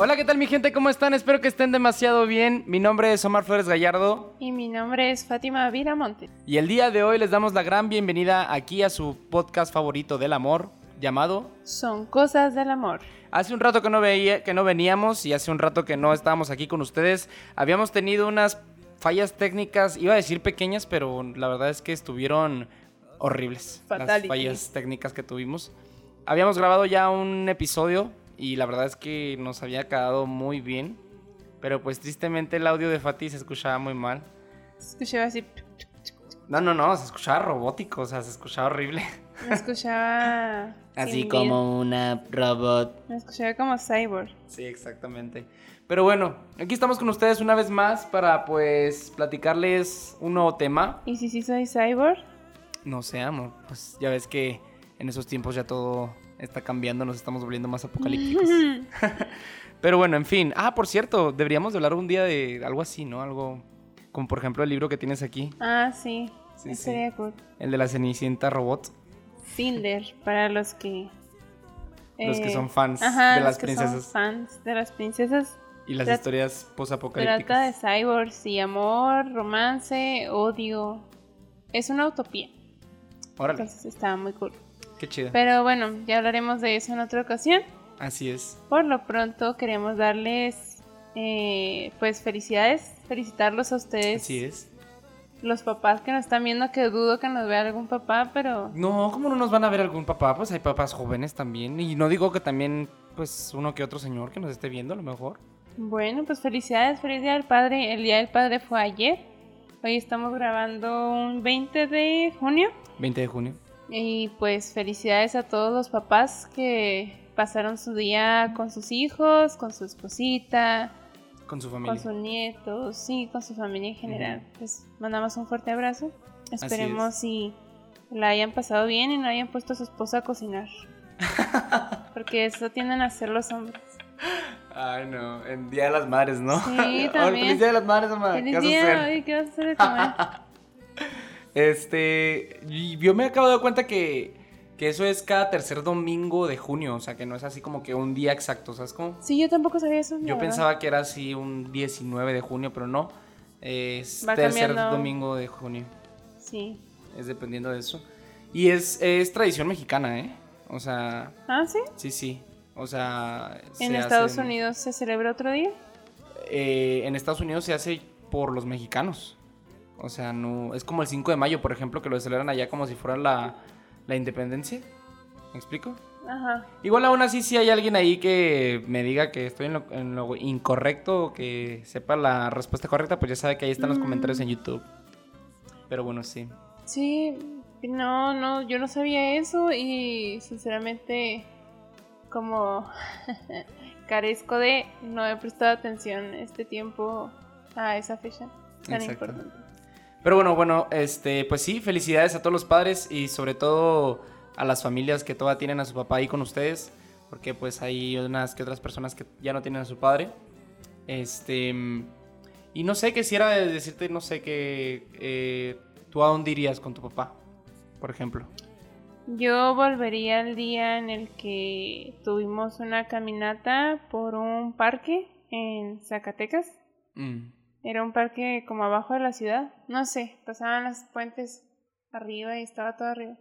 Hola, ¿qué tal mi gente? ¿Cómo están? Espero que estén demasiado bien. Mi nombre es Omar Flores Gallardo. Y mi nombre es Fátima Viramonte. Y el día de hoy les damos la gran bienvenida aquí a su podcast favorito del amor, llamado Son cosas del amor. Hace un rato que no, veía, que no veníamos y hace un rato que no estábamos aquí con ustedes. Habíamos tenido unas fallas técnicas, iba a decir pequeñas, pero la verdad es que estuvieron horribles. Las Fatality. fallas técnicas que tuvimos. Habíamos grabado ya un episodio y la verdad es que nos había quedado muy bien. Pero pues tristemente el audio de Fati se escuchaba muy mal. Escuchaba así. No, no, no, se escuchaba robótico, o sea, se escuchaba horrible. Me escuchaba. Así como una robot. Me escuchaba como cyborg. Sí, exactamente. Pero bueno, aquí estamos con ustedes una vez más para pues platicarles un nuevo tema. ¿Y si sí soy cyborg? No sé, amor, pues ya ves que en esos tiempos ya todo está cambiando, nos estamos volviendo más apocalípticos. Pero bueno, en fin. Ah, por cierto, deberíamos de hablar un día de algo así, ¿no? Algo como por ejemplo el libro que tienes aquí, ah, sí. Sí, Ese sí. Sería cool. el de la Cenicienta Robot. Cinder, para los que. Los que eh, son fans ajá, de los las que son princesas fans de las princesas. y las historias Trata de posapocalípticas. cyborgs y amor, romance, odio. Es una utopía. Órale, Entonces está muy cool. Qué chido. Pero bueno, ya hablaremos de eso en otra ocasión. Así es. Por lo pronto queremos darles eh, pues felicidades, felicitarlos a ustedes, Así es. los papás que nos están viendo, que dudo que nos vea algún papá, pero No, ¿cómo no nos van a ver algún papá? Pues hay papás jóvenes también. Y no digo que también, pues, uno que otro señor que nos esté viendo a lo mejor. bueno, pues felicidades, feliz día del padre. El día del padre fue ayer. Hoy estamos grabando un 20 de junio. 20 de junio. Y pues felicidades a todos los papás que pasaron su día con sus hijos, con su esposita, Con su familia. con sus nietos, sí, con su familia en general. Pues mandamos un fuerte abrazo. es. Esperemos si la hayan pasado bien y no hayan puesto a su esposa a cocinar. Porque eso tienden a hacer los hombres. Ay, no. En Día de las Madres, ¿no? Sí, también. Feliz Día de las Madres, mamá. ¿Qué Feliz vas a día, hacer? ay, ¿qué vas a hacer de comer? Este. y Yo me acabo de dar cuenta que, que eso es cada tercer domingo de junio. O sea, que no es así como que un día exacto. ¿Sabes cómo? Sí, yo tampoco sabía eso. Yo verdad. pensaba que era así un 19 de junio, pero no. Es Va tercer cambiando. domingo de junio. Sí. Es dependiendo de eso. Y es, es tradición mexicana, ¿eh? O sea, Ah, sí. sí, sí. O sea, En se Estados hacen- Unidos se celebra otro día. eh, en Estados Unidos se hace por los mexicanos. O sea, no. Es como el 5 de mayo, por ejemplo, que lo celebran allá como si fuera la, la independencia. ¿Me explico? Ajá. Igual aún así, si hay alguien ahí que me diga que estoy en lo, en lo incorrecto o que sepa la respuesta correcta, pues ya sabe que ahí están los Mm. comentarios en YouTube. Pero bueno, sí. Sí, no, no, yo no sabía eso y sinceramente como carezco de no he prestado atención este tiempo a esa fecha tan Exacto. importante. Pero bueno, bueno, este, pues sí, felicidades a todos los padres y sobre todo a las familias que todavía tienen a su papá ahí con ustedes, porque pues hay unas que otras personas que ya no tienen a su padre. Este, y no sé, quisiera decirte, no sé, que eh, tú a dónde irías con tu papá, por ejemplo. Yo volvería al día en el que tuvimos una caminata por un parque en Zacatecas. Mm, Era un parque como abajo de la ciudad. No sé, pasaban los puentes arriba y estaba todo arriba.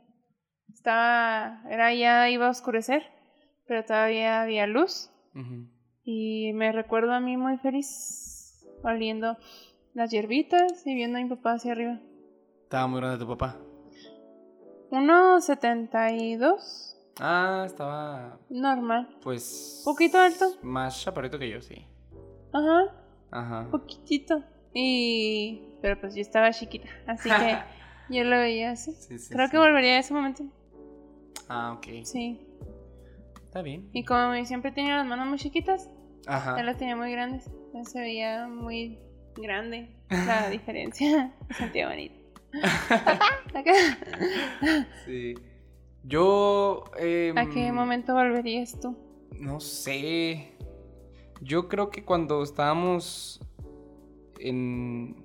Estaba, era ya iba a oscurecer, pero todavía había luz. Y me recuerdo a mí muy feliz, oliendo las hierbitas y viendo a mi papá hacia arriba. Estaba muy grande tu papá. 1,72, Ah, estaba, normal. pues... Poquito alto. Más chaparrito que yo, sí. Ajá, Ajá. poquitito. Y... Pero pues yo estaba chiquita, así que yo lo veía así. Sí, sí, Creo sí. que volvería a ese momento. Ah, ok. Sí. Está bien. Y como siempre tenía las manos muy chiquitas, Ajá. él las tenía muy grandes. Entonces se veía muy grande la diferencia. Me sentía bonito. Sí. Yo. em, ¿A qué momento volverías tú? No sé. Yo creo que cuando estábamos en.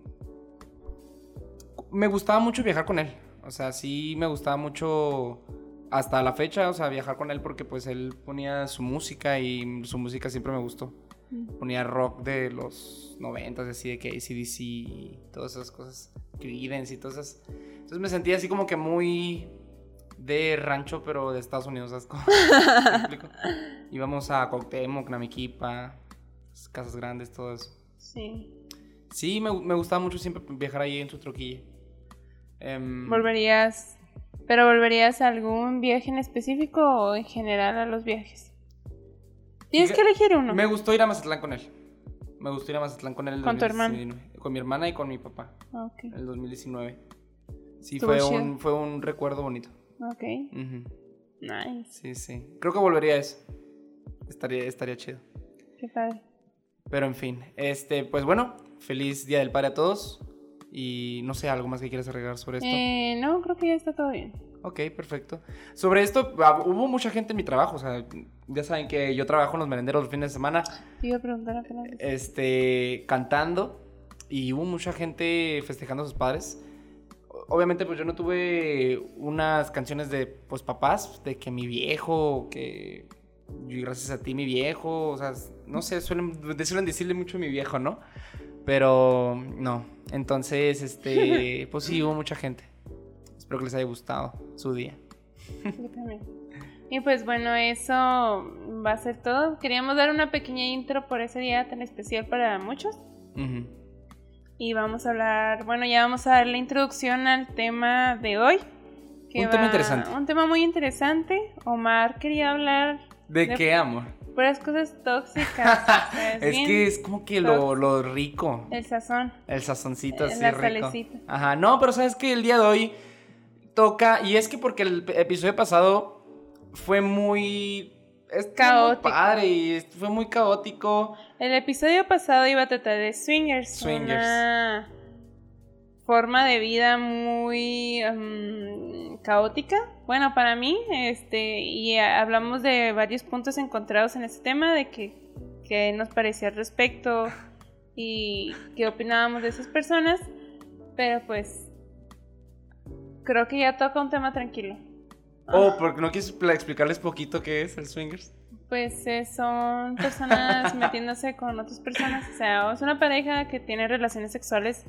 Me gustaba mucho viajar con él. O sea, sí me gustaba mucho hasta la fecha, o sea, viajar con él porque pues él ponía su música y su música siempre me gustó. Ponía rock de los 90, así de que ACDC y todas esas cosas. Creedence y todas esas. Entonces me sentía así como que muy de rancho, pero de Estados Unidos, ¿sabes cómo? ¿Me explico? Íbamos a Cuauhtémoc, Namiquipa, casas grandes, todo eso. Sí. Sí, me, me gustaba mucho siempre viajar ahí en su troquilla. Em, ¿Volverías, pero volverías a algún viaje en específico o en general a los viajes? Tienes que elegir uno. Me gustó ir a Mazatlán con él. Me gustó ir a Mazatlán con él. en ¿Con tu 2019. Con mi hermana y con mi papá. Ok, En el 2019. Sí, fue un, fue un recuerdo bonito. ok, nice, Sí, sí. Creo que volvería a eso. Estaría, estaría chido. qué padre. Pero en fin, este, pues bueno, feliz Día del Padre a todos. Y no sé, algo más que quieras agregar sobre esto. Eh, no, creo que ya está todo bien. Ok, perfecto. Sobre esto, ah, hubo mucha gente en mi trabajo. O sea, ya saben que yo trabajo en los merenderos los fines de semana. Te iba a preguntar apenas. este, cantando y hubo mucha gente festejando a sus padres. Obviamente, pues yo no tuve unas canciones de, pues, papás, de que mi viejo, que y gracias a ti mi viejo, o sea, no sé, suelen, suelen decirle mucho a mi viejo, ¿no? Pero no, entonces, este, pues sí, hubo mucha gente. Espero que les haya gustado su día. Yo también. Y pues bueno, eso va a ser todo. Queríamos dar una pequeña intro por ese día tan especial para muchos. Y vamos a hablar, bueno, ya vamos a dar la introducción al tema de hoy. Un tema interesante. Un tema muy interesante. Omar quería hablar ¿De De- qué, amor? puras cosas tóxicas. o sea, es que es como que lo, lo rico. El sazón. El sazoncito Eh, así la rico. salecita. Ajá, no, pero sabes que el día de hoy toca, y es que porque el episodio pasado fue muy... Es Caótico. Muy padre y fue muy caótico. El episodio pasado iba a tratar de swingers. Swingers. Una forma de vida muy mm, caótica. Bueno, para mí, este, y hablamos de varios puntos encontrados en este tema, de que, que nos parecía al respecto y qué opinábamos de esas personas. Pero pues, creo que ya toca un tema tranquilo. Oh, porque no quieres explicarles poquito qué es el swingers. Pues eh, son personas metiéndose con otras personas. O sea, es una pareja que tiene relaciones sexuales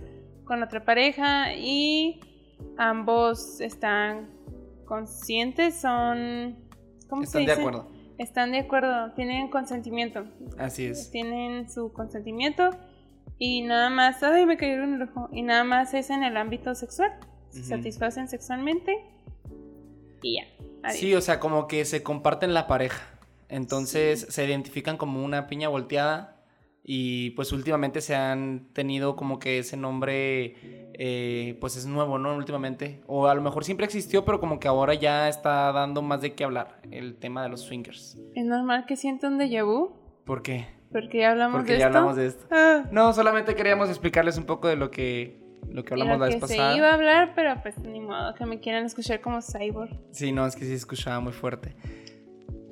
con otra pareja y ambos están conscientes, son... ¿Cómo se Están de dice? acuerdo. Están de acuerdo, tienen consentimiento. Así es. Tienen su consentimiento y nada más... Ay, me cayó el ojo. Y nada más es en el ámbito sexual. Se satisfacen sexualmente y ya. Adiós. Sí, o sea, como que se comparten la pareja. Entonces se identifican como una piña volteada. Y pues últimamente se han tenido como que ese nombre, eh, pues es nuevo, ¿no? Últimamente. O a lo mejor siempre existió, pero como que ahora ya está dando más de qué hablar el tema de los swingers. Es normal que sienta un déjà vu. ¿Por qué? Porque ya hablamos Porque de ya esto. hablamos de esto. Ah, No, solamente queríamos explicarles un poco de lo que, lo que hablamos lo la que vez se pasada. iba a hablar, pero pues ni modo que me quieran escuchar como cyborg. Sí, no, es que sí escuchaba muy fuerte.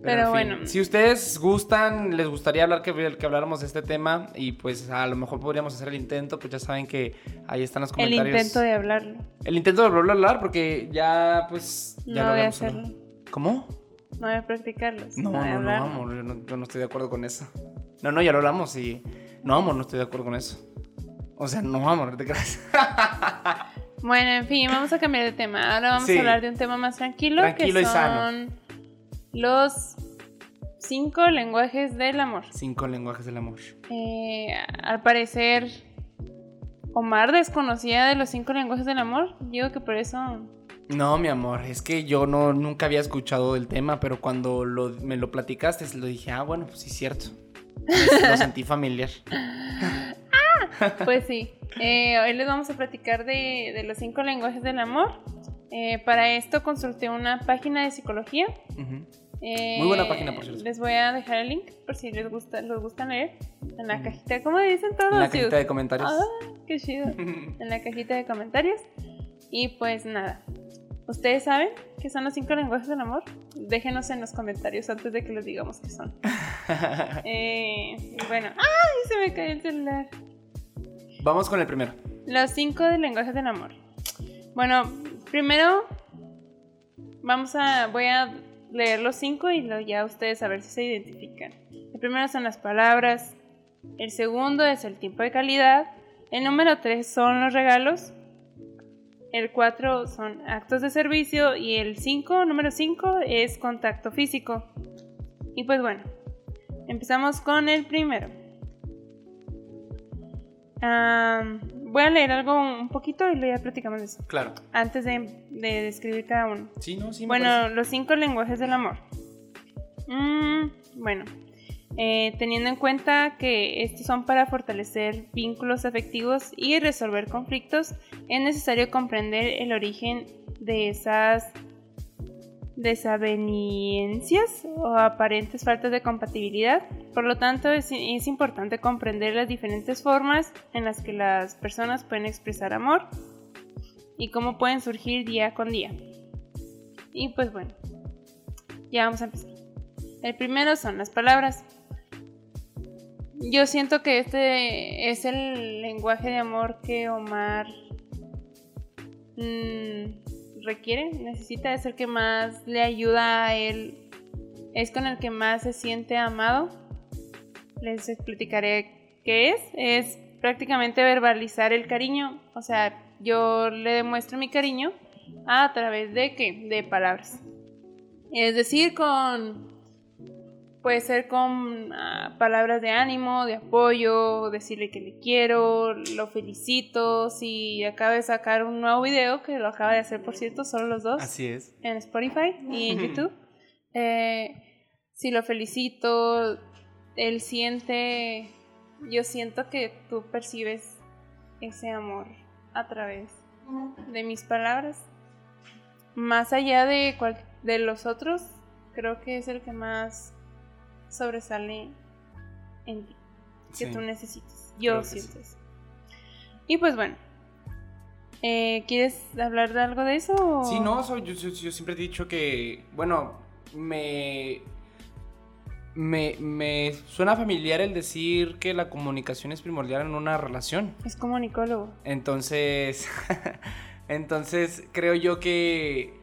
Pero en fin, bueno. Si ustedes gustan, les gustaría hablar que, que habláramos de este tema y pues a lo mejor podríamos hacer el intento, pues ya saben que ahí están los El comentarios. intento de hablarlo. El intento de volver a hablar porque ya pues... Ya No lo voy a hacerlo. ¿Cómo? No voy a practicarlo. No, no, no, hablarlo. amor, yo no, yo no estoy de acuerdo con eso. No, no, ya lo hablamos y... No, amor, no estoy de acuerdo con eso. O sea, no, amor, no te creas. Bueno, en fin, vamos a cambiar de tema. Ahora vamos Sí. a hablar de un tema más tranquilo, Tranquilo que y son sano. Los cinco lenguajes del amor. Cinco lenguajes del amor. Eh, al parecer, Omar desconocía de los cinco lenguajes del amor. Digo que por eso No, mi amor, es que yo no nunca había escuchado el tema, pero cuando lo- me lo platicaste, lo dije, ah, bueno, pues sí, cierto. Lo sentí familiar. Pues sí, eh, hoy les vamos a platicar de, de los cinco lenguajes del amor. Eh, para esto consulté una página de psicología. Ujú. Eh, Muy buena página, por cierto. Les voy a dejar el link por si les gusta, les gusta leer. En la cajita, ¿cómo dicen todos? En la cajita de comentarios. Ah, qué chido. En la cajita de comentarios. Y pues nada. ¿Ustedes saben qué son los cinco lenguajes del amor? Déjenos en los comentarios antes de que les digamos qué son. Eh, bueno, ¡ay! Se me cayó el celular. Vamos con el primero. Los cinco de lenguajes del amor. Bueno, primero vamos a. Voy a leer los cinco y luego ya ustedes a ver si se identifican. El primero son las palabras, El segundo es el tiempo de calidad. El número 3 son los regalos. El 4 son actos de servicio. Y el 5, número 5, es contacto físico. Y pues bueno, empezamos con el primero. Voy a leer algo un poquito y luego ya platicamos de eso. Claro. Antes de, describir cada uno. Sí, no, sí. bueno, los cinco lenguajes del amor. Mm, bueno, eh, teniendo en cuenta que estos son para fortalecer vínculos afectivos y resolver conflictos, es necesario comprender el origen de esas desavenencias o aparentes faltas de compatibilidad. Por lo tanto, es, es, importante comprender las diferentes formas en las que las personas pueden expresar amor y cómo pueden surgir día con día. Y pues bueno, ya vamos a empezar. El primero son las palabras. Yo siento que este es el lenguaje de amor que Omar mm, requiere, necesita, es el que más le ayuda a él, es con el que más se siente amado. Les explicaré qué es. Es prácticamente verbalizar el cariño, o sea, yo le demuestro mi cariño a través de qué? De palabras. Es decir, con Puede ser con ah, palabras de ánimo, de apoyo, decirle que le quiero, lo felicito. Si acaba de sacar un nuevo video, que lo acaba de hacer, por cierto, solo los dos. Así es. En Spotify y en YouTube. Eh, si lo felicito, él siente, yo siento que tú percibes ese amor a través de mis palabras. Más allá de, de los otros, creo que es el que más sobresale en ti, que tú necesitas. Yo siento eso. Y pues bueno, eh, ¿quieres hablar de algo de eso? Sí, no, yo, siempre he dicho que, bueno, me, me, me, suena familiar el decir que la comunicación es primordial en una relación. Es comunicólogo. Entonces, entonces creo yo que,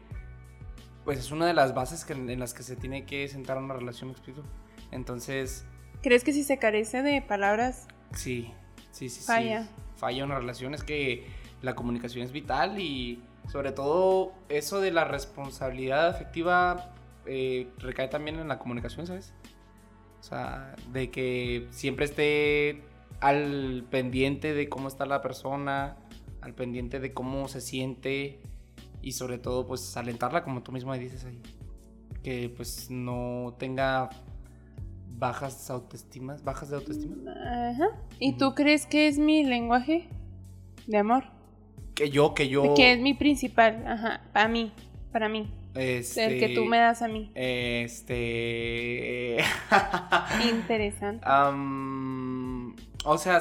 pues es una de las bases en las que se tiene que sentar una relación, ¿me explico? Entonces... ¿Crees que si se carece de palabras? Sí, sí, sí. Falla. Falla una relación, es que la comunicación es vital y sobre todo eso de la responsabilidad afectiva eh, recae también en la comunicación, ¿sabes? O sea, de que siempre esté al pendiente de cómo está la persona, al pendiente de cómo se siente y sobre todo pues alentarla como tú mismo dices ahí. Que pues no tenga bajas autoestimas, bajas de autoestima. Ajá. ¿Y tú crees que es mi lenguaje de amor? Que yo, que yo. Que es mi principal, ajá, para mí, para mí. Este... El que tú me das a mí. Este. Interesante. o sea,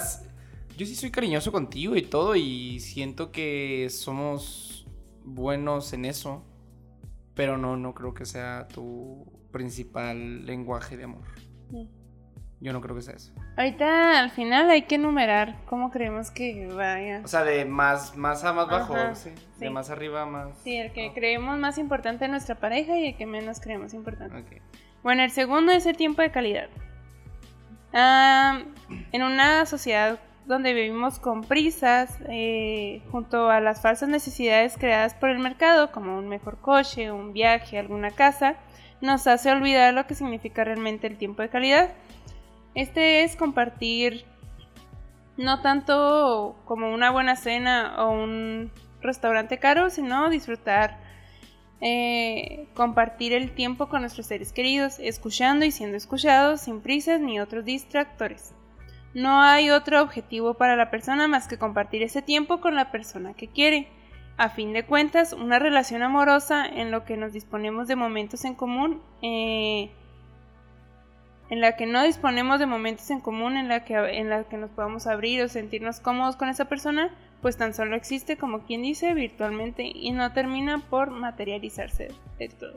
yo sí soy cariñoso contigo y todo, y siento que somos buenos en eso. Pero no, no creo que sea tu principal lenguaje de amor. Yo no creo que sea eso. Ahorita al final hay que enumerar cómo creemos que vaya. O sea, de más, más a más bajo, sí. De más arriba a más. Sí, el que creemos más importante en nuestra pareja y el que menos creemos importante. Bueno, el segundo es el tiempo de calidad. en una sociedad donde vivimos con prisas, eh, junto a las falsas necesidades creadas por el mercado, como un mejor coche, un viaje, alguna casa, nos hace olvidar lo que significa realmente el tiempo de calidad. Este es compartir no tanto como una buena cena o un restaurante caro, sino disfrutar, eh, compartir el tiempo con nuestros seres queridos, escuchando y siendo escuchados sin prisas ni otros distractores. No hay otro objetivo para la persona más que compartir ese tiempo con la persona que quiere a fin de cuentas, una relación amorosa en lo que nos disponemos de momentos en común, eh, en la que no disponemos de momentos en común en la que en la que nos podamos abrir o sentirnos cómodos con esa persona, pues tan solo existe como quien dice virtualmente y no termina por materializarse de todo.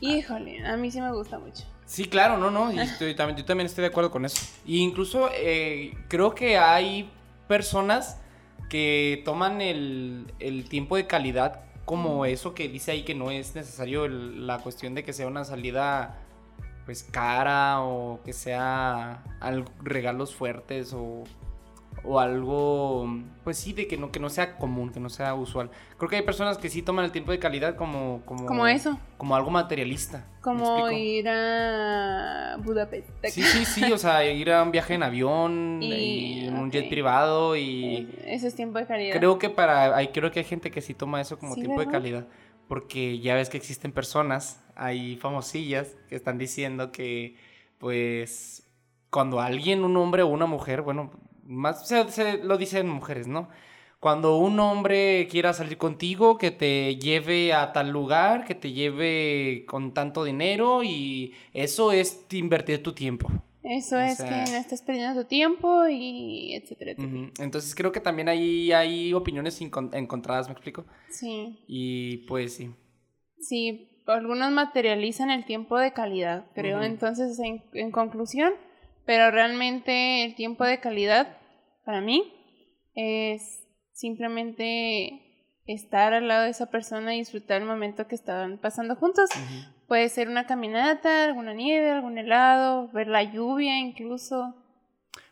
Híjole, a mí sí me gusta mucho. Sí, claro, no, no, y estoy, también, yo también estoy de acuerdo con eso. Y incluso eh, creo que hay personas que toman el, tiempo de calidad como eso que dice ahí que no es necesario la cuestión de que sea una salida pues cara o que sea al- regalos fuertes o, o algo, pues sí, de que no, que no sea común, que no sea usual. Creo que hay personas que sí toman el tiempo de calidad como... Como, Como eso. Como algo materialista. ¿me Como ir a Budapest. Sí, sí, sí, o sea, ir a un viaje en avión Y- y, en un jet privado y... Eso es tiempo de calidad. Creo que para hay creo que hay gente que sí toma eso como Sí, tiempo de calidad, porque ya ves que existen personas, hay famosillas que están diciendo que pues cuando alguien, un hombre o una mujer, bueno, más se, se lo dicen mujeres, ¿no? Cuando un hombre quiera salir contigo, que te lleve a tal lugar, que te lleve con tanto dinero y eso es invertir tu tiempo. Eso O es sea- que no estás perdiendo tu tiempo y etcétera. Entonces creo que también ahí hay opiniones encontradas, ¿me explico? Sí. Y pues sí. Sí, algunos materializan el tiempo de calidad, creo. Entonces, en, en conclusión, pero realmente el tiempo de calidad para mí es simplemente estar al lado de esa persona y disfrutar el momento que estaban pasando juntos. Puede ser una caminata, alguna nieve, algún helado, ver la lluvia incluso.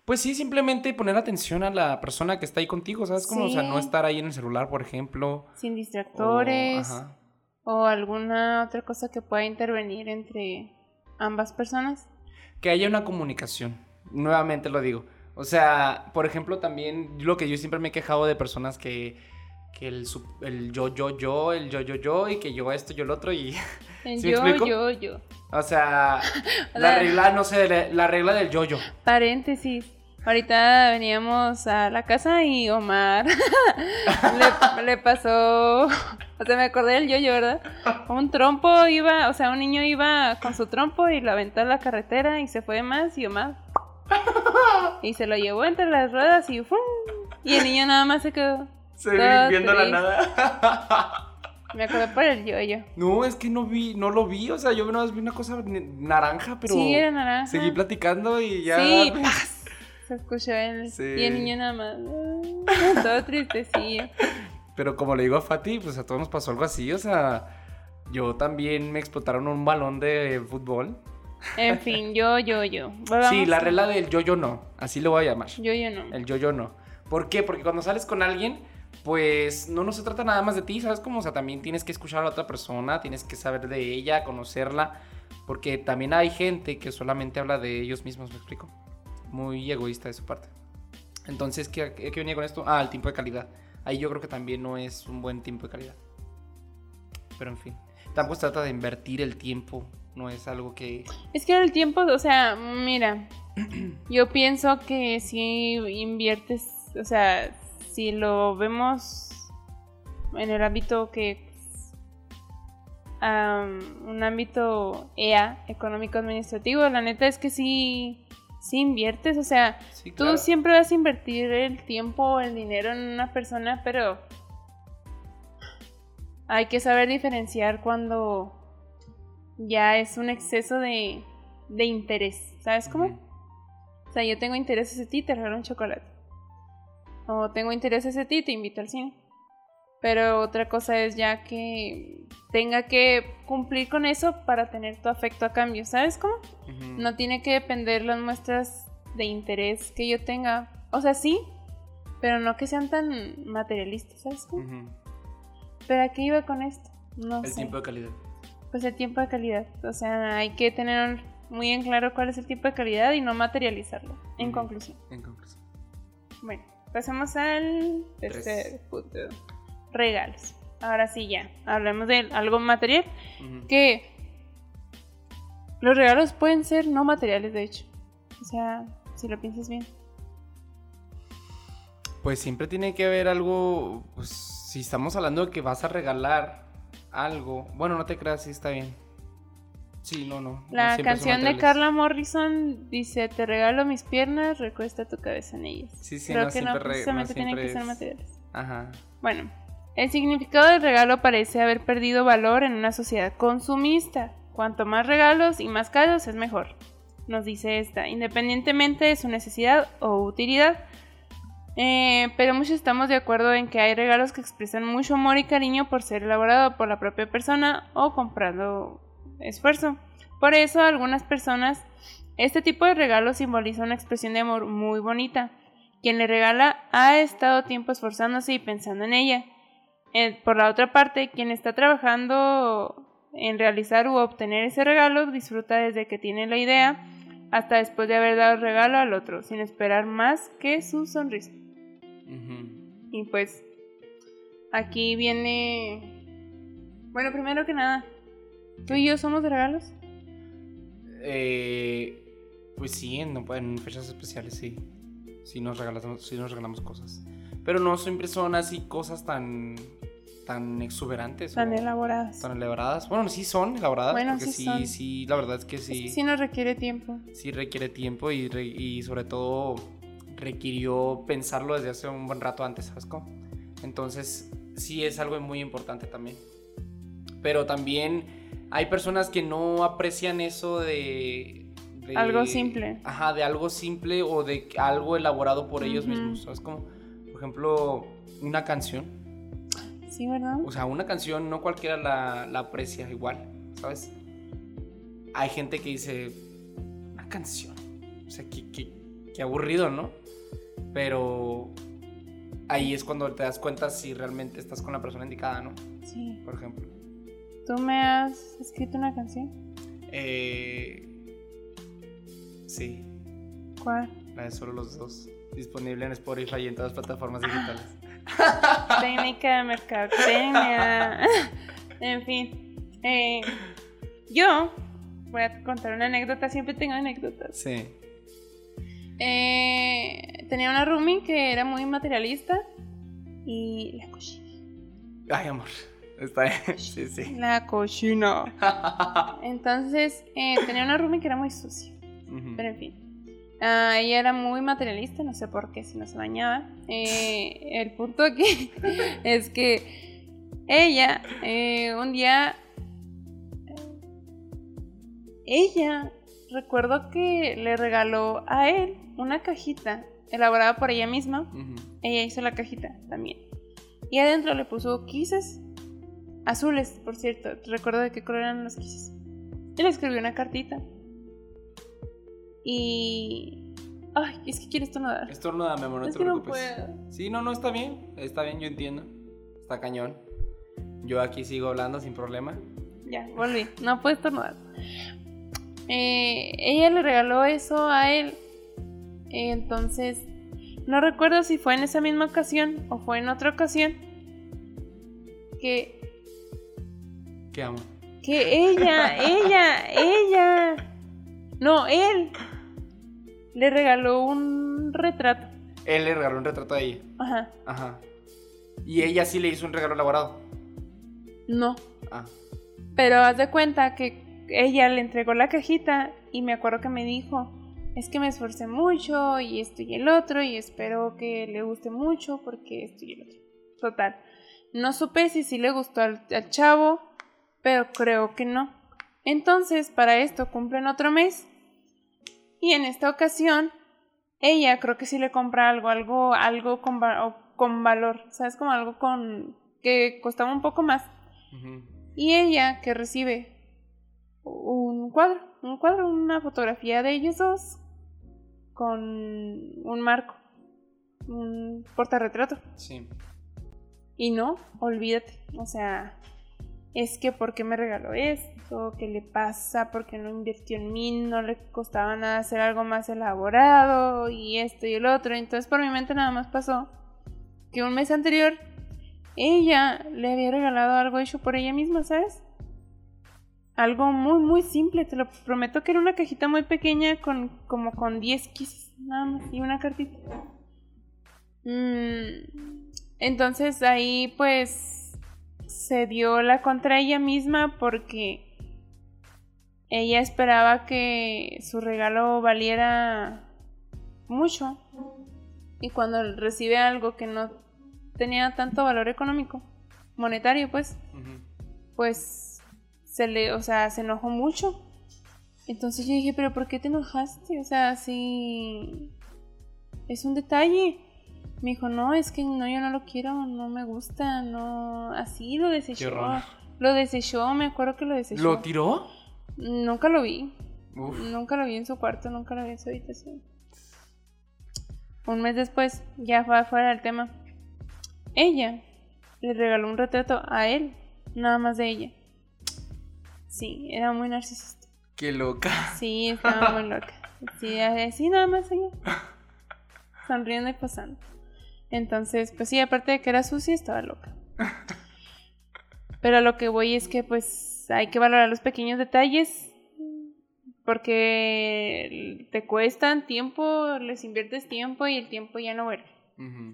Pues sí, simplemente poner atención a la persona que está ahí contigo, ¿sabes? Como, o sea, no estar ahí en el celular, por ejemplo. sin distractores o alguna otra cosa que pueda intervenir entre ambas personas. Que haya una comunicación. Nuevamente lo digo. O sea, por ejemplo, también lo que yo siempre me he quejado de personas que, que el, el yo, yo, yo, el yo, yo, yo, y que yo esto, yo el otro, y... El ¿Sí me yo, explico? yo, yo. O sea, la regla, no sé, la regla del yo, yo. Paréntesis. Ahorita veníamos a la casa y Omar le, le pasó, o sea, me acordé del yo-yo, ¿verdad? Un trompo iba, o sea, un niño iba con su trompo y lo aventó a la carretera y se fue más y Omar. Y se lo llevó entre las ruedas y ¡fum! Y el niño nada más se quedó. Se viendo la nada. Me acordé por el yo-yo. No, es que no vi, no lo vi, o sea, yo nada más vi una cosa naranja, pero Sí, era naranja. seguí platicando y ya. Sí. se escuchó Sí. y el niño nada más. ah, Todo tristecillo. Pero como le digo a Fati, pues a todos nos pasó algo así, o sea, yo también me explotaron un balón de fútbol. En fin, yo, yo, yo. sí, la regla del yo-yo no, así lo voy a llamar. Yo, yo no. El yo-yo no. ¿Por qué? Porque cuando sales con alguien, pues no, no se trata nada más de ti, ¿sabes? Como, o sea, también tienes que escuchar a la otra persona, tienes que saber de ella, conocerla, porque también hay gente que solamente habla de ellos mismos, ¿me explico? Muy egoísta de su parte. Entonces, ¿qué, venía con esto? Ah, el tiempo de calidad. Ahí yo creo que también no es un buen tiempo de calidad. Pero en fin, tampoco se trata de invertir el tiempo, no es algo que... Es que el tiempo, o sea, mira, yo pienso que si inviertes, o sea, si lo vemos en el ámbito que am, un ámbito EA, económico administrativo, la neta es que sí, sí inviertes, o sea, Sí, tú claro. siempre vas a invertir el tiempo o el dinero en una persona, pero hay que saber diferenciar cuando ya es un exceso de, de interés, ¿sabes cómo? O sea, yo tengo interés hacia ti, te regalo un chocolate. O tengo interés hacia ti, te invito al cine. Pero otra cosa es ya que tenga que cumplir con eso para tener tu afecto a cambio, ¿sabes cómo? No tiene que depender las muestras de interés que yo tenga. O sea, sí, pero no que sean tan materialistas, ¿sabes cómo? Ujú. ¿Pero a qué iba con esto? No El sé. tiempo de calidad. Pues el tiempo de calidad. O sea, hay que tener muy en claro cuál es el tiempo de calidad y no materializarlo. En conclusión. En conclusión. Bueno, pasamos al tercer punto. Regalos. Ahora sí ya, hablemos de algo material. Que los regalos pueden ser no materiales, de hecho. O sea, si lo piensas bien. Pues siempre tiene que haber algo, pues si estamos hablando de que vas a regalar algo, bueno, no te creas, sí está bien. Sí, no, no. La canción de. Carla Morrison dice, te regalo mis piernas, recuesta tu cabeza en ellas. Sí, sí, Creo no que no precisamente tienen que ser es- materiales. Ajá. Bueno, el significado del regalo parece haber perdido valor en una sociedad consumista. Cuanto más regalos y más caros es mejor, nos dice esta, independientemente de su necesidad o utilidad. Eh, pero muchos estamos de acuerdo en que hay regalos que expresan mucho amor y cariño por ser elaborado por la propia persona o comprando esfuerzo. Por eso algunas personas, este tipo de regalo simboliza una expresión de amor muy bonita. Quien le regala ha estado tiempo esforzándose y pensando en ella. Eh, por la otra parte, quien está trabajando en realizar u obtener ese regalo disfruta desde que tiene la idea hasta después de haber dado el regalo al otro, sin esperar más que su sonrisa. Y pues aquí viene... Bueno, primero que nada, ¿tú y yo somos de regalos? Eh, pues sí, en, en fechas especiales sí. Sí nos, regalamos, sí nos regalamos cosas. Pero no siempre son así cosas tan tan exuberantes. Tan elaboradas. Tan elaboradas. Bueno, sí son elaboradas. Bueno, porque sí, sí, la verdad es que sí. sí nos requiere tiempo. Sí requiere tiempo y, y sobre todo requirió pensarlo desde hace un buen rato antes, ¿sabes cómo? Entonces, sí es algo muy importante también. Pero también hay personas que no aprecian eso de, algo simple. Ajá, de algo simple o de algo elaborado por ellos mismos, ¿sabes cómo? Por ejemplo, una canción Sí, ¿verdad? O sea, una canción no cualquiera la, aprecia igual, ¿sabes? Hay gente que dice, una canción. O sea, qué, aburrido, ¿no? Pero ahí es cuando te das cuenta si realmente estás con la persona indicada, ¿no? Sí. Por ejemplo. ¿Tú me has escrito una canción? Eh, sí. ¿Cuál? La de Solo los Dos. Disponible en Spotify y en todas las plataformas digitales. Técnica de mercadotecnia. en fin. Eh, yo voy a contar una anécdota. Siempre tengo anécdotas. Sí. Eh, tenía una roomie que era muy materialista. Y la cochina. Ay, amor. Está bien. Sí, sí. La cochina. Entonces, eh, tenía una roomie que era muy sucia. Pero en fin. Ah, ella era muy materialista, no sé por qué, si no se bañaba. Eh, el punto aquí es que ella, eh, un día, ella, recuerdo que le regaló a él una cajita elaborada por ella misma. Ella hizo la cajita también. Y adentro le puso quises azules, por cierto. Recuerdo de qué color eran los quises. Y le escribió una cartita. Y. Ay, es que quiero estornudar. Estornudame, amor, no es te que preocupes. No puedo. Sí, no, no, está bien. Está bien, yo entiendo. Está cañón. Yo aquí sigo hablando sin problema. Ya, volví. No puedo estornudar. Eh, ella le regaló eso a él. Entonces, no recuerdo si fue en esa misma ocasión o fue en otra ocasión. Que. ¿Qué amo? Que ella, ella, ella. No, él le regaló un retrato. Él le regaló un retrato a ella. Ajá. Ajá. ¿Y ella sí le hizo un regalo elaborado? No. Ah. Pero haz de cuenta que ella le entregó la cajita y me acuerdo que me dijo, es que me esforcé mucho y esto y el otro y espero que le guste mucho porque esto y el otro. Total. No supe si sí le gustó al, al chavo, pero creo que no. Entonces, para esto cumplen otro mes y en esta ocasión, ella creo que sí le compra algo, algo, algo con, con valor, ¿sabes? Como algo con que costaba un poco más. Y ella que recibe un cuadro, un cuadro, una fotografía de ellos dos con un marco, un portarretrato. Sí. Y no, olvídate, o sea, es que ¿por qué me regaló esto? ¿Qué le pasa? ¿Por qué no invirtió en mí? No le costaba nada hacer algo más elaborado y esto y el otro. Entonces por mi mente nada más pasó que un mes anterior ella le había regalado algo hecho por ella misma, ¿sabes? Algo muy, muy simple, te lo prometo que era una cajita muy pequeña con como con 10 kisses, nada más, y una cartita. Mm, entonces ahí pues se dio la contra ella misma porque ella esperaba que su regalo valiera mucho y cuando recibe algo que no tenía tanto valor económico, monetario pues, pues se le, o sea, se enojó mucho. Entonces yo dije, pero ¿por qué te enojaste? O sea, si es un detalle. Me dijo, no, es que no, yo no lo quiero, no me gusta, no, así lo desechó. Lo desechó, me acuerdo que lo desechó. ¿Lo tiró? Nunca lo vi. Uf. Nunca lo vi en su cuarto, nunca lo vi en su habitación. Un mes después, ya fue fuera del tema. Ella le regaló un retrato a él, nada más de ella. Sí, era muy narcisista. Qué loca. Sí, estaba muy loca. Sí, así nada más ella. Sonriendo y pasando. Entonces, pues sí, aparte de que era sucia, estaba loca. Pero a lo que voy es que pues hay que valorar los pequeños detalles porque te cuestan tiempo, les inviertes tiempo y el tiempo ya no vuelve.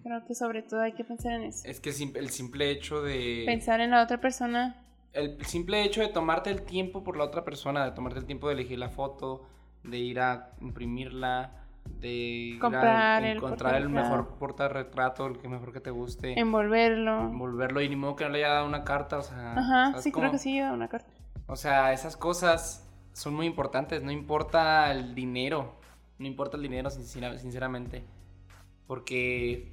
Creo que sobre todo hay que pensar en eso. Es que el simple hecho de... Pensar en la otra persona. El simple hecho de tomarte el tiempo por la otra persona, de tomarte el tiempo de elegir la foto, de ir a imprimirla, de a Comprar el encontrar el mejor portarretrato, el que mejor que te guste, Envolverlo. envolverlo y ni modo que no le haya dado una carta, o sea, Ajá, ¿sabes sí, cómo? creo que sí, una carta. O sea, esas cosas son muy importantes, no importa el dinero, no importa el dinero sincera- sinceramente, porque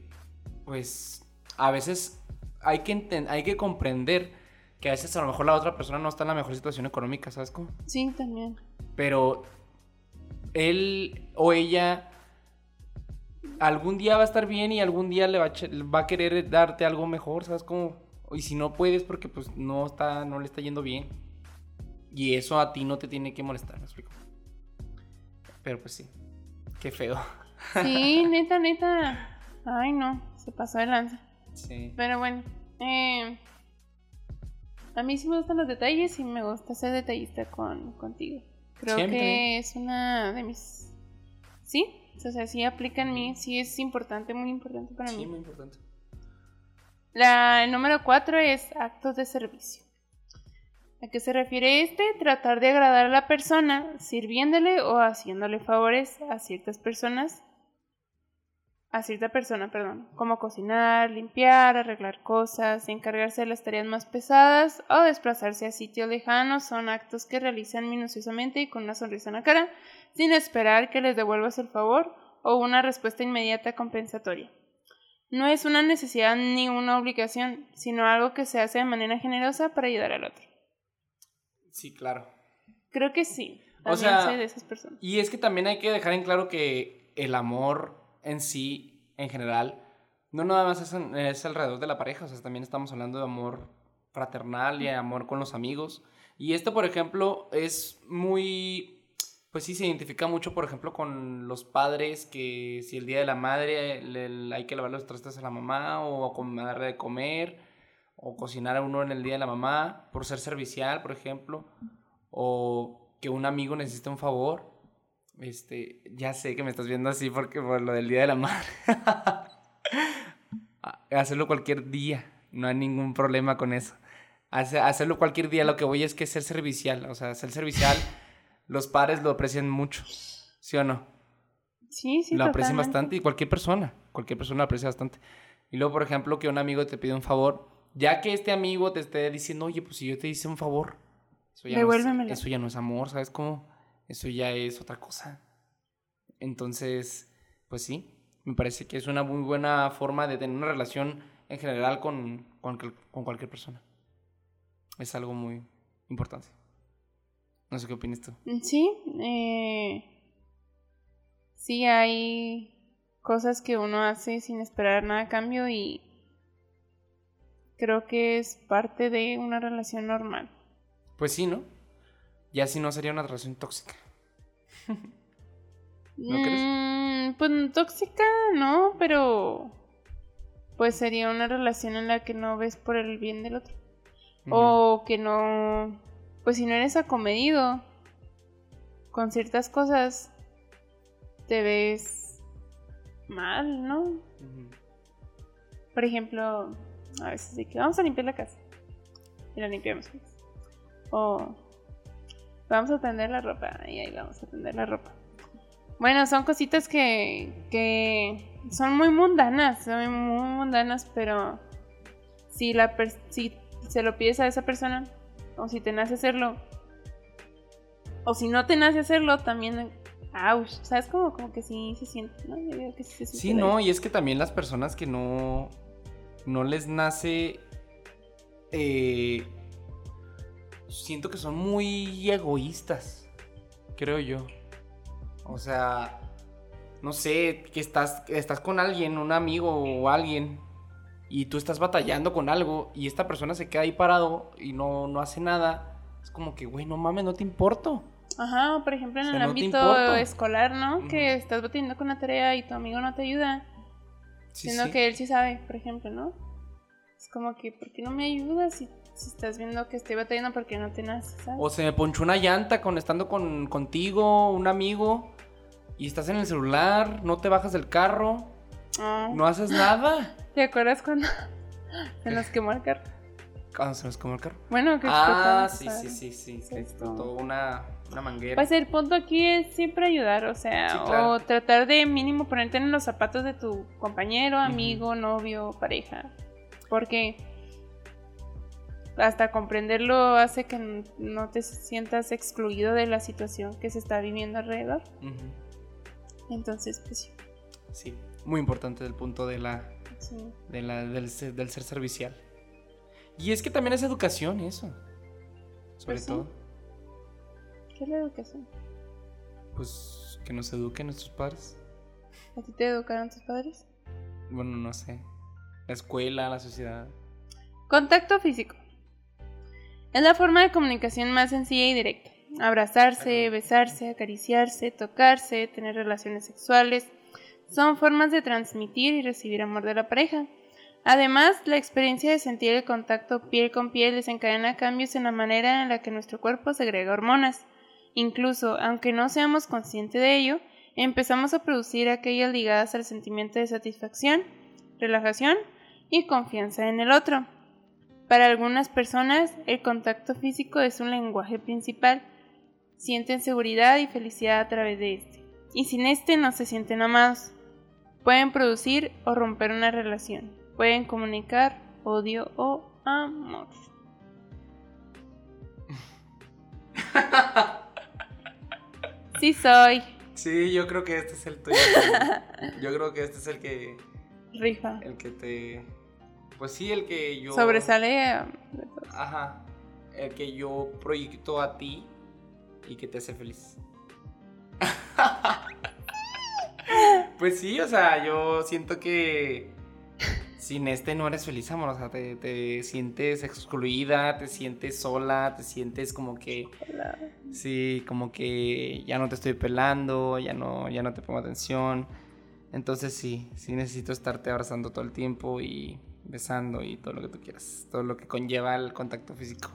pues a veces hay que, hay que comprender que a veces a lo mejor la otra persona no está en la mejor situación económica, ¿sabes cómo? Sí, también. Pero él o ella algún día va a estar bien y algún día le va a, va a querer darte algo mejor, ¿sabes cómo? Y si no puedes porque pues no está no le está yendo bien. Y eso a ti no te tiene que molestar, ¿me explico? Pero pues sí. Qué feo. Sí, neta, neta. Ay, no, se pasó de lanza. Sí. Pero bueno, eh, a mí sí me gustan los detalles y me gusta ser detallista con, contigo. Creo Sí, que es una de mis... Sí, o sea, sí aplica en mí, sí es importante, muy importante para Sí, mí. muy importante. La el número cuatro es actos de servicio. ¿A qué se refiere este? Tratar de agradar a la persona sirviéndole o haciéndole favores a ciertas personas. A cierta persona, perdón. Como cocinar, limpiar, arreglar cosas, encargarse de las tareas más pesadas o desplazarse a sitios lejanos son actos que realizan minuciosamente y con una sonrisa en la cara, sin esperar que les devuelvas el favor o una respuesta inmediata compensatoria. No es una necesidad ni una obligación, sino algo que se hace de manera generosa para ayudar al otro. Sí, claro. Creo que sí. O sea, soy de esas personas. Y es que también hay que dejar en claro que el amor en sí, en general, no nada más es, en- es alrededor de la pareja, o sea, también estamos hablando de amor fraternal y amor con los amigos. Y esto, por ejemplo, es muy, pues sí, se identifica mucho, por ejemplo, con los padres, que si el día de la madre le- hay que lavar los trastes a la mamá o darle de comer, o cocinar a uno en el día de la mamá, por ser servicial, por ejemplo, o que un amigo necesita un favor. Este, ya sé que me estás viendo así porque por lo del día de la madre. Hacerlo cualquier día, no hay ningún problema con eso. Hace- hacerlo cualquier día, lo que voy es que ser servicial, o sea, ser servicial, los padres lo aprecian mucho, ¿sí o no? Sí, sí, lo aprecian bastante y cualquier persona, cualquier persona lo aprecia bastante. Y luego, por ejemplo, que un amigo te pide un favor, ya que este amigo te esté diciendo, oye, pues si yo te hice un favor, eso ya, no es, eso ya no es amor, ¿sabes cómo? Eso ya es otra cosa. Entonces, pues sí, me parece que es una muy buena forma de tener una relación en general con, con, con cualquier persona. Es algo muy importante. No sé qué opinas tú. Sí, eh, sí hay cosas que uno hace sin esperar nada a cambio y creo que es parte de una relación normal. Pues sí, ¿no? Ya si no sería una relación tóxica. ¿No crees? Mm, pues tóxica, no, pero pues sería una relación en la que no ves por el bien del otro. O que no, pues si no eres acomedido con ciertas cosas, te ves mal, ¿no? Por ejemplo, a veces de que vamos a limpiar la casa y la limpiamos. O vamos a tender la ropa y ahí vamos a tender la ropa. Bueno, son cositas que, que son muy mundanas, son muy mundanas, pero si, la per- si se lo pides a esa persona o si te nace hacerlo o si no te nace hacerlo, también, ouch, ¿sabes? Como, como que sí se siente, ¿no? Yo digo que sí se siente Sí, no, y es que también las personas que no, no les nace eh, siento que son muy egoístas, creo yo. O sea, no sé, que estás, estás con alguien, un amigo o alguien, y tú estás batallando con algo, y esta persona se queda ahí parado y no, no hace nada. Es como que, güey, no mames, no te importo. Ajá, por ejemplo en O sea, el no ámbito escolar, ¿no? Que estás batallando con una tarea y tu amigo no te ayuda, Sí, siendo sí. que él sí sabe, por ejemplo, ¿no? Es como que, ¿por qué no me ayudas si, si estás viendo que estoy batallando porque no te. O se me ponchó una llanta con estando con, contigo, un amigo, y estás en el celular, no te bajas del carro, Ah, no haces nada. ¿Te acuerdas cuando se nos quemó el carro? Cuando se nos quemó el carro. Bueno, que Ah, sí, sí, sí, sí. Sí, explotó una, una manguera. Pues el punto aquí es siempre ayudar, o sea, Sí, claro. o tratar de mínimo ponerte en los zapatos de tu compañero, amigo, novio, pareja. Porque hasta comprenderlo hace que no te sientas excluido de la situación que se está viviendo alrededor. Entonces, pues sí. Sí, muy importante el punto de la, sí. de la- del, ser, del ser servicial. Y es que también es educación eso. Sobre Pues sí. todo, ¿Qué es la educación? pues que nos eduquen nuestros padres. ¿A ti te educaron tus padres? Bueno, no sé. La escuela, la sociedad. Contacto físico. Es la forma de comunicación más sencilla y directa. Abrazarse, besarse, acariciarse, tocarse, tener relaciones sexuales, son formas de transmitir y recibir amor de la pareja. Además, la experiencia de sentir el contacto piel con piel desencadena cambios en la manera en la que nuestro cuerpo segrega hormonas. Incluso, aunque no seamos conscientes de ello, empezamos a producir aquellas ligadas al sentimiento de satisfacción, relajación y confianza en el otro. Para algunas personas, el contacto físico es un lenguaje principal. Sienten seguridad y felicidad a través de este. Y sin este no se sienten amados. Pueden producir o romper una relación. Pueden comunicar odio o amor. Sí soy. Sí, yo creo que este es el tuyo. yo creo que este es el que, Rifa. el que te, pues sí, el que yo Sobresale. eh, Ajá. El que yo proyecto a ti y que te hace feliz. pues sí, o sea, yo siento que sin este no eres feliz, amor. O sea, te, te sientes excluida, te sientes sola, te sientes como que, sí, como que ya no te estoy pelando, ya no, ya no te pongo atención. Entonces sí, sí necesito estarte abrazando todo el tiempo y besando y todo lo que tú quieras, todo lo que conlleva el contacto físico.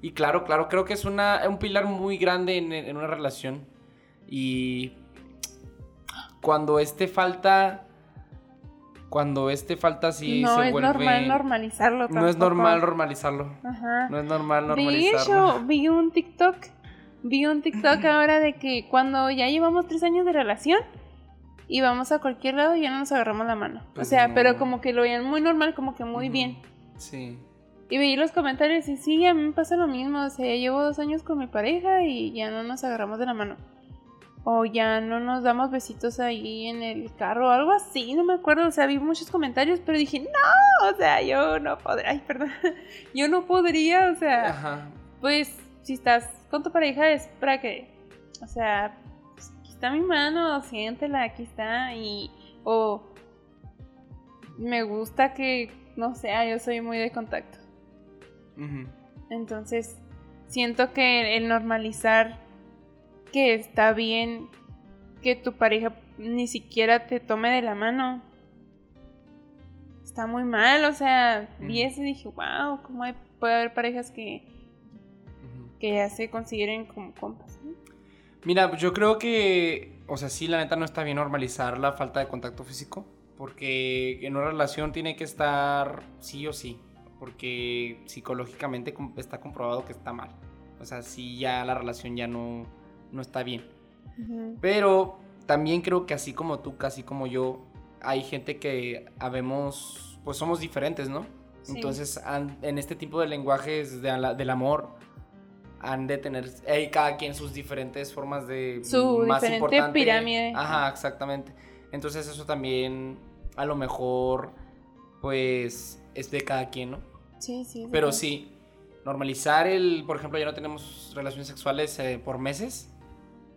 Y claro, claro, creo que es una, un pilar muy grande en, en una relación. Y cuando este falta, cuando este falta sí no se es vuelve... normal normalizarlo. no es tampoco. normal normalizarlo. Ajá. No es normal normalizarlo. hecho, vi un TikTok. Vi un TikTok ahora de que cuando ya llevamos tres años de relación y vamos a cualquier lado ya no nos agarramos la mano. Pues o sea, no. pero como que lo veían muy normal, como que muy bien. Sí. Y veí los comentarios y sí, a mí me pasa lo mismo. O sea, ya llevo dos años con mi pareja y ya no nos agarramos de la mano. O ya no nos damos besitos ahí en el carro o algo así, no me acuerdo. O sea, vi muchos comentarios, pero dije, no, o sea, yo no podría, ay, perdón, yo no podría, o sea, Ajá. pues si estás con tu pareja es para que, o sea, pues, está mi mano, siéntela, aquí está, y, o me gusta que, no sé, ah, yo soy muy de contacto. Entonces, siento que el normalizar que está bien que tu pareja ni siquiera te tome de la mano. Está muy mal, o sea, vi eso y dije, wow, ¿cómo hay- puede haber parejas que, que ya se consideren como compas? ¿no? Mira, yo creo que, o sea, sí, la neta no está bien normalizar la falta de contacto físico, porque en una relación tiene que estar sí o sí, porque psicológicamente está comprobado que está mal. O sea, sí ya la relación ya no, no está bien. Pero también creo que así como tú, casi como yo, hay gente que habemos, pues somos diferentes, ¿no? Sí. Entonces, en este tipo de lenguajes de la- del amor, han de tener eh, cada quien sus diferentes formas de Su diferente importante- pirámide. Ajá, exactamente. Entonces eso también a lo mejor pues es de cada quien, ¿no? Sí, sí. Pero sí, normalizar el, por ejemplo, ya no tenemos relaciones sexuales eh, por meses.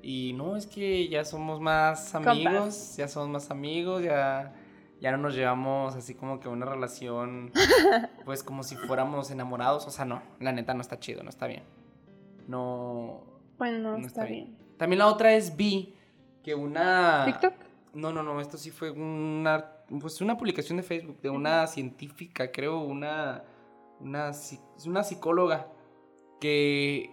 Y no, es que ya somos más amigos, Compas. ya somos más amigos, ya, ya no nos llevamos así como que una relación, pues como si fuéramos enamorados. O sea, no, la neta no está chido, no está bien. No, Pues no, no está, bien. También la otra es vi que una... ¿TikTok? No, no, no, esto sí fue una, pues una publicación de Facebook de una científica, creo, una, una, una psicóloga que,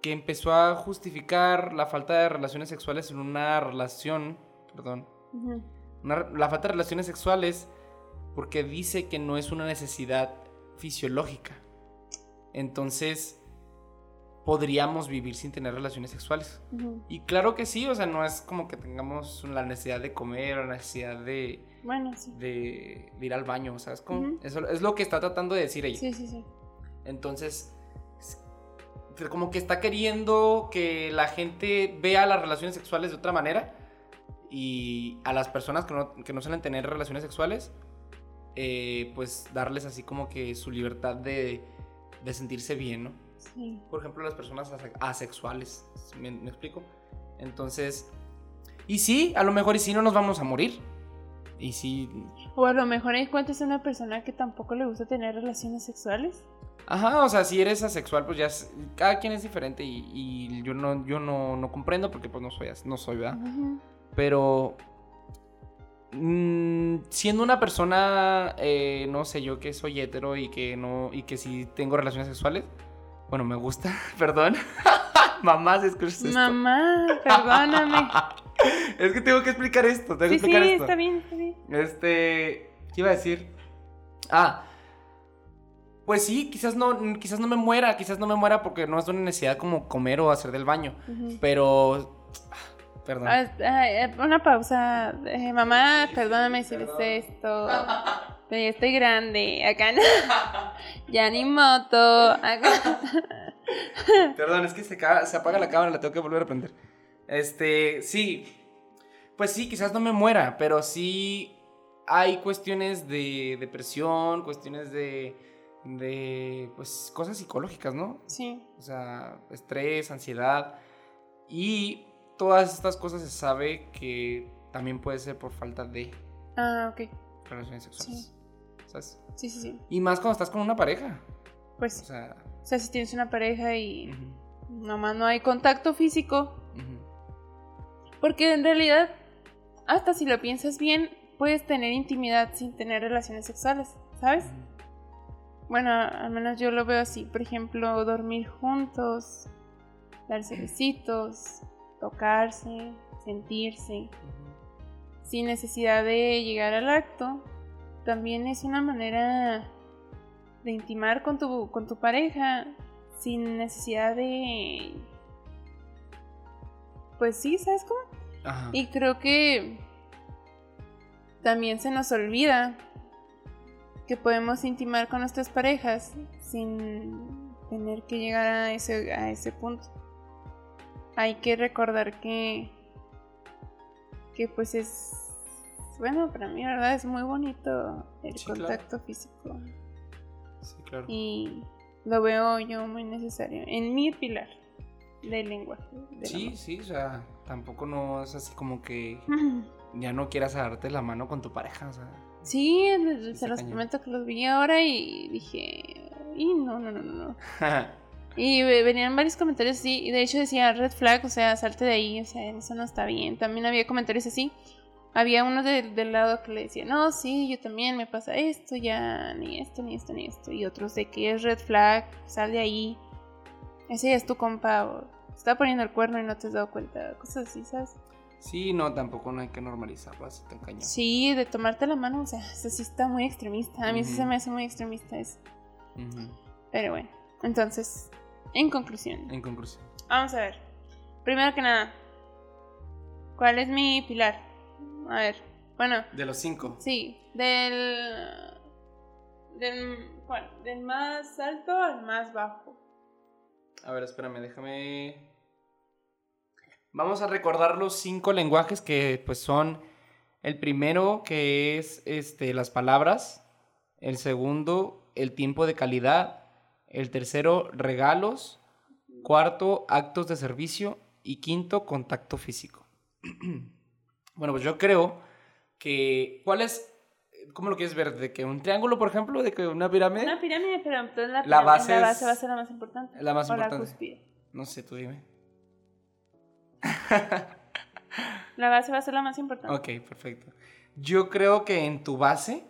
que empezó a justificar la falta de relaciones sexuales en una relación, perdón, una- la falta de relaciones sexuales porque dice que no es una necesidad fisiológica. Entonces, podríamos vivir sin tener relaciones sexuales. Y claro que sí, o sea, no es como que tengamos la necesidad de comer o la necesidad de, Bueno, sí. de- de ir al baño, o sea, es como, eso es lo que está tratando de decir ella. Sí, sí, sí. Entonces, es- como que está queriendo que la gente vea las relaciones sexuales de otra manera y a las personas que no, que no suelen tener relaciones sexuales, eh, pues darles así como que su libertad de, de sentirse bien, ¿no? Sí. por ejemplo, las personas ase- asexuales. ¿Me, me explico? Entonces, y sí, a lo mejor y sí no nos vamos a morir. Y sí, O a lo mejor encuentras una persona que tampoco le gusta tener relaciones sexuales. ajá, o sea, si eres asexual, pues ya es- cada quien es diferente y, y yo no, yo no, no comprendo porque pues no soy, no soy, ¿verdad? Ujú. Pero mm, siendo una persona, eh, no sé, yo que soy hetero y que no, y que sí tengo relaciones sexuales, bueno, me gusta, perdón. Mamá, si escuchas esto. Mamá, perdóname. Es que tengo que explicar esto, tengo que sí, sí, explicar esto. está bien, está bien. Este, ¿qué iba a decir? Ah, pues sí, quizás no, quizás no me muera, quizás no me muera porque no es una necesidad como comer o hacer del baño, pero, perdón. Ah, ah, eh, una pausa. Eh, mamá, perdóname si ves esto. Pero ya estoy grande. Acá no. Ya ni moto. Acá. Perdón, es que se, apaga la cámara, la tengo que volver a prender. Este, sí, pues sí, quizás no me muera, pero sí hay cuestiones de depresión, cuestiones de, de, pues, cosas psicológicas, ¿no? Sí. O sea, estrés, ansiedad. Y todas estas cosas se sabe que también puede ser por falta de Ah, relaciones sexuales. ¿Sabes? Sí, sí, sí. Y más cuando estás con una pareja. O Pues, sea. o sea, si tienes una pareja y ujú, nomás no hay contacto físico. Porque en realidad, hasta si lo piensas bien, puedes tener intimidad sin tener relaciones sexuales, ¿sabes? Bueno, al menos yo lo veo así. Por ejemplo, dormir juntos, darse besitos, tocarse, sentirse, sin necesidad de llegar al acto, también es una manera de intimar con tu, con tu pareja sin necesidad de... Pues sí, ¿sabes cómo? Ajá. Y creo que también se nos olvida que podemos intimar con nuestras parejas sin tener que llegar a ese, a ese punto. Hay que recordar que, que pues es, bueno, para mí la verdad es muy bonito el Sí, claro. contacto físico Sí, claro. y lo veo yo muy necesario en mi pilar del lenguaje. del Sí, sí, o sea, tampoco no es así como que ya no quieras darte la mano con tu pareja, o sea. Sí, se los cañón. prometo que los vi ahora y dije, y no, no, no, no. Y ve- venían varios comentarios así, y de hecho decía red flag, o sea, salte de ahí, o sea, eso no está bien. También había comentarios así. Había uno de- del lado que le decía, no, sí, yo también me pasa esto, ya, ni esto, ni esto, ni esto. Y otros de que es red flag, sal de ahí. Ese ya es tu compa, o está poniendo el cuerno y no te has dado cuenta, cosas así, ¿sabes? sí, no, tampoco no hay que normalizarlo así tan cañón. Sí, de tomarte la mano, o sea, eso sí está muy extremista. A mí sí Ujú. se me hace muy extremista eso. Ujú. Pero bueno, entonces, en conclusión, En conclusión. vamos a ver. Primero que nada, ¿cuál es mi pilar? A ver, bueno, De los cinco. sí, del. del. ¿Cuál? Del más alto al más bajo. A ver, espérame, déjame. Vamos a recordar los cinco lenguajes que pues son el primero que es este las palabras, el segundo el tiempo de calidad, El tercero, regalos. Cuarto, actos de servicio. Y quinto, contacto físico. bueno, pues yo creo que... ¿Cuál es ¿Cómo lo quieres ver? ¿De que un triángulo, por ejemplo? ¿De que una pirámide? Una pirámide, pero entonces la, La pirámide- base la es- base va a ser la más importante. La más o importante. la cúspide. No sé, tú dime. La base va a ser la más importante. Ok, perfecto. Yo creo que en tu base,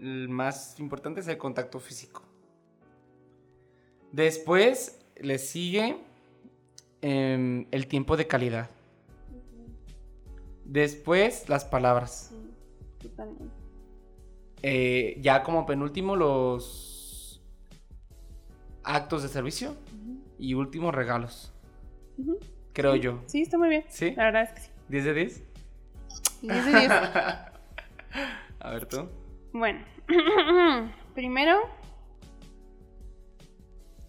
el más importante es el contacto físico. Después le sigue em, el tiempo de calidad. Después las palabras. Sí, totalmente. Eh, ya como penúltimo los actos de servicio. Ujú. Y último regalos. Ujú. Creo yo. Sí, está muy bien. ¿Sí? La verdad es que sí. ¿10 de 10? 10 de 10. A ver tú. bueno, primero,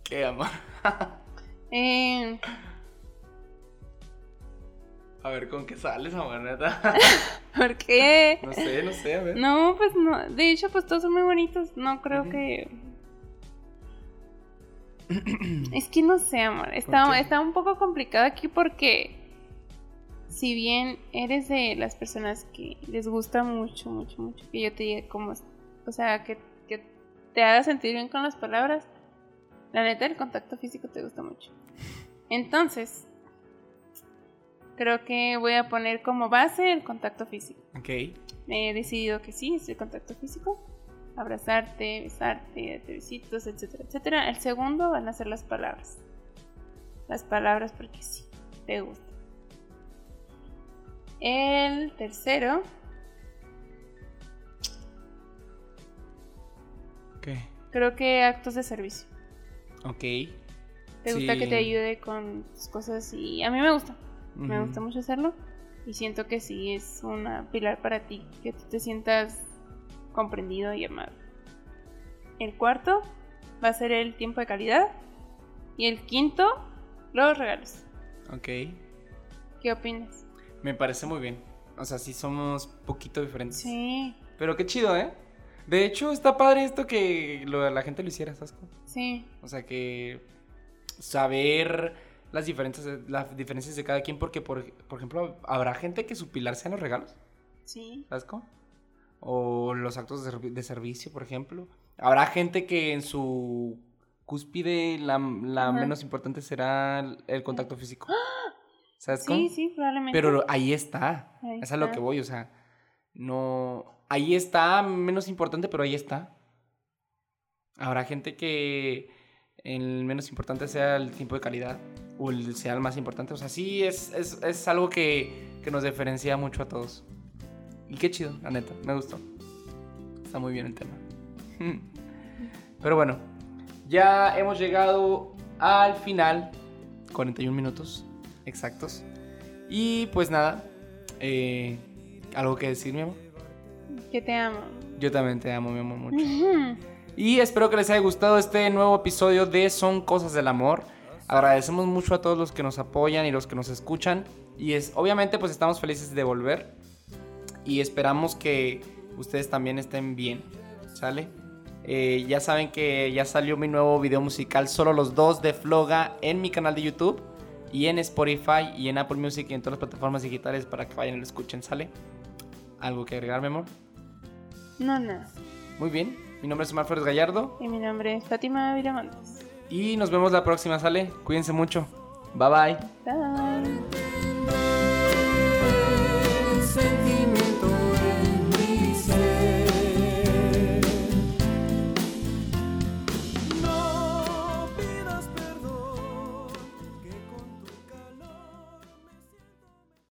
¿Qué amor? eh, A ver con qué sales, amor, neta. ¿por qué? No sé, no sé, a ver. No, pues no. De hecho, pues todos son muy bonitos. No creo que. es que no sé, amor. Está, está un poco complicado aquí porque. Si bien eres de las personas que les gusta mucho, mucho, mucho que yo te diga cómo. O sea, que, que te haga sentir bien con las palabras. La neta, el contacto físico te gusta mucho. Entonces. Creo que voy a poner como base el contacto físico. Ok. He decidido que sí, es el contacto físico. Abrazarte, besarte, darte besitos, etcétera, etcétera. El segundo van a ser las palabras. Las palabras porque sí, te gusta. El tercero, Ok. creo que actos de servicio. Ok. Te gusta Sí. que te ayude con tus cosas y a mí me gusta. Me gusta mucho hacerlo. Y siento que sí es una pilar para ti, que tú te sientas comprendido y amado. El cuarto va a ser el tiempo de calidad. Y el quinto, los regalos. Ok. ¿Qué opinas? Me parece muy bien. O sea, sí somos poquito diferentes. Sí, Pero qué chido, ¿eh? De hecho, está padre esto que lo- la gente lo hiciera, ¿sabes? sí. O sea, que saber las diferencias, las diferencias de cada quien, porque, por, por ejemplo, habrá gente que su pilar sean los regalos, Sí. ¿sabes cómo? O los actos de, servi- de servicio, por ejemplo. Habrá gente que en su cúspide la, la menos importante será el, el contacto físico. ¿Sabes cómo? Sí, sí, probablemente. Pero ahí está. Ahí es a lo que voy, o sea, no... Ahí está, menos importante, pero ahí está. Habrá gente que el menos importante sea el tiempo de calidad o el sea el más importante. O sea, sí, es, es, es algo que, que nos diferencia mucho a todos. Y qué chido, la neta, me gustó. Está muy bien el tema. Pero bueno, ya hemos llegado al final. 41 minutos exactos. Y pues nada, eh, algo que decir, mi amor. Que te amo. Yo también te amo, mi amor, mucho. Y espero que les haya gustado este nuevo episodio de Son Cosas del Amor. Agradecemos mucho a todos los que nos apoyan y los que nos escuchan. Y es, obviamente pues estamos felices de volver. Y esperamos que ustedes también estén bien. ¿Sale? Eh, ya saben que ya salió mi nuevo video musical, solo los dos de Floga, en mi canal de YouTube. Y en Spotify y en Apple Music y en todas las plataformas digitales para que vayan y lo escuchen. ¿Sale? ¿Algo que agregar, mi amor? No, no. Muy bien. Mi nombre es Omar Flores Gallardo. Y mi nombre es Fátima Viramontes. Y nos vemos la próxima, ¿sale? Cuídense mucho. Bye bye. Bye.